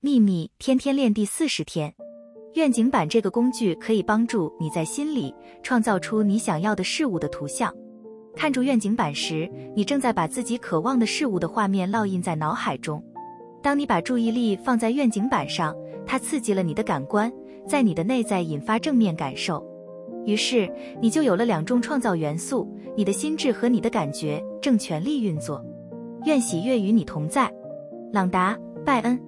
秘密天天练第四十天，愿景板这个工具可以帮助你在心里创造出你想要的事物的图像。看住愿景板时，你正在把自己渴望的事物的画面烙印在脑海中。当你把注意力放在愿景板上，它刺激了你的感官，在你的内在引发正面感受。于是，你就有了两种创造元素：你的心智和你的感觉正全力运作。愿喜悦与你同在，朗达·拜恩。